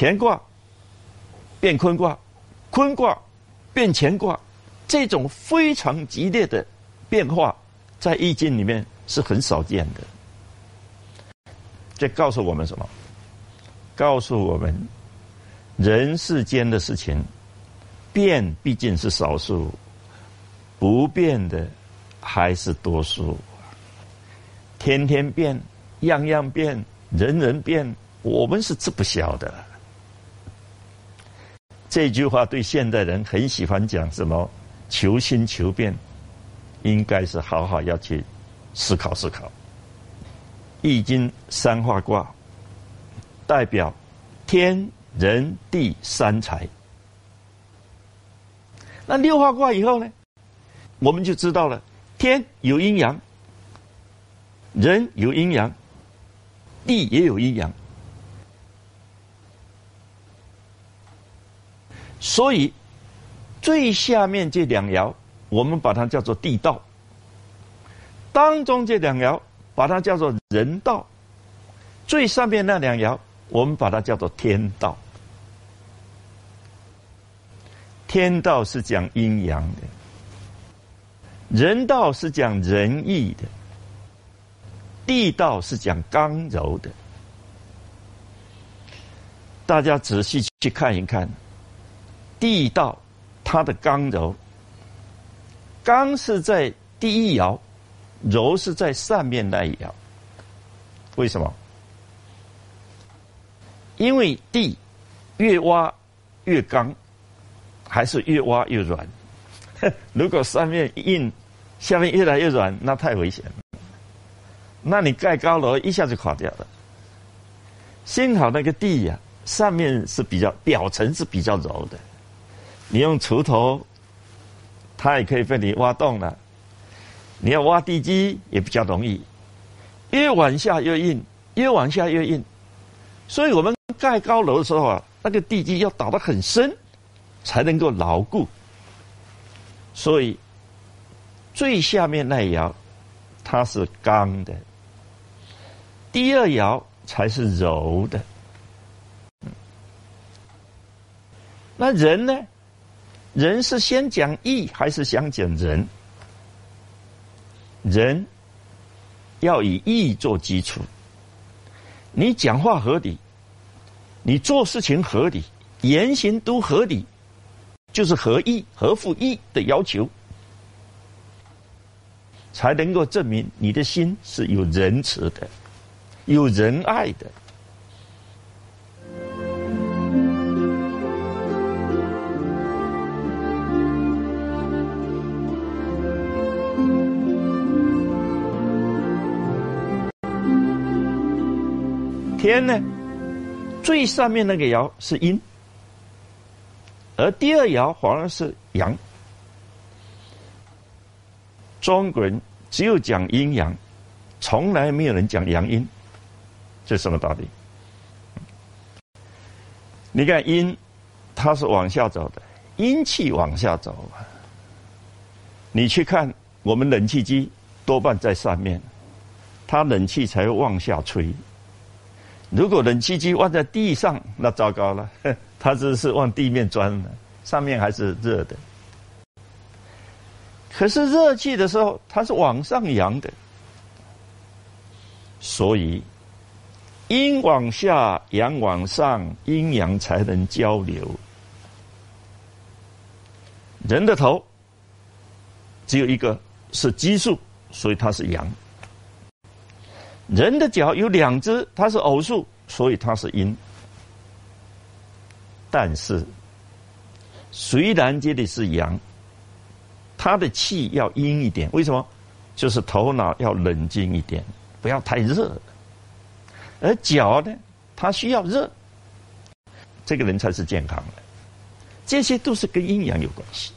乾卦变坤卦，坤卦变乾卦，这种非常激烈的变化，在易经里面是很少见的。这告诉我们什么？告诉我们，人世间的事情变毕竟是少数，不变的还是多数。天天变，样样变，人人变，我们是吃不消的。这句话对现代人很喜欢讲什么求新求变，应该是好好要去思考思考。易经三化卦代表天人地三才。那六化卦以后呢，我们就知道了，天有阴阳，人有阴阳，地也有阴阳。所以，最下面这两爻，我们把它叫做地道；当中这两爻，把它叫做人道；最上面那两爻，我们把它叫做天道。天道是讲阴阳的，人道是讲仁义的，地道是讲刚柔的。大家仔细去看一看。地道，它的刚柔，刚是在第一爻，柔是在上面那一爻。为什么？因为地越挖越刚，还是越挖越软？如果上面硬，下面越来越软，那太危险了。那你盖高楼一下就垮掉了。幸好那个地呀，上面是比较表层是比较柔的。你用锄头，它也可以被你挖洞了。你要挖地基也比较容易，越往下越硬，越往下越硬。所以我们盖高楼的时候啊，那个地基要打得很深，才能够牢固。所以最下面那一爻它是刚的，第二爻才是柔的。那人呢？人是先讲义还是想讲人？人要以义做基础。你讲话合理，你做事情合理，言行都合理，就是合义、合乎义的要求，才能够证明你的心是有仁慈的、有仁爱的。天呢，最上面那个爻是阴，而第二爻反而是阳。中国人只有讲阴阳，从来没有人讲阳阴，这什么道理？你看阴，它是往下走的，阴气往下走。你去看我们冷气机，多半在上面，它冷气才会往下吹。如果冷气机放在地上，那糟糕了，它只是往地面钻的，上面还是热的。可是热气的时候，它是往上扬的，所以阴往下，阳往上，阴阳才能交流。人的头只有一个是奇数，所以它是阳。人的脚有两只，它是偶数，所以它是阴。但是，虽然这里是阳，他的气要阴一点。为什么？就是头脑要冷静一点，不要太热。而脚呢，它需要热，这个人才是健康的。这些都是跟阴阳有关系。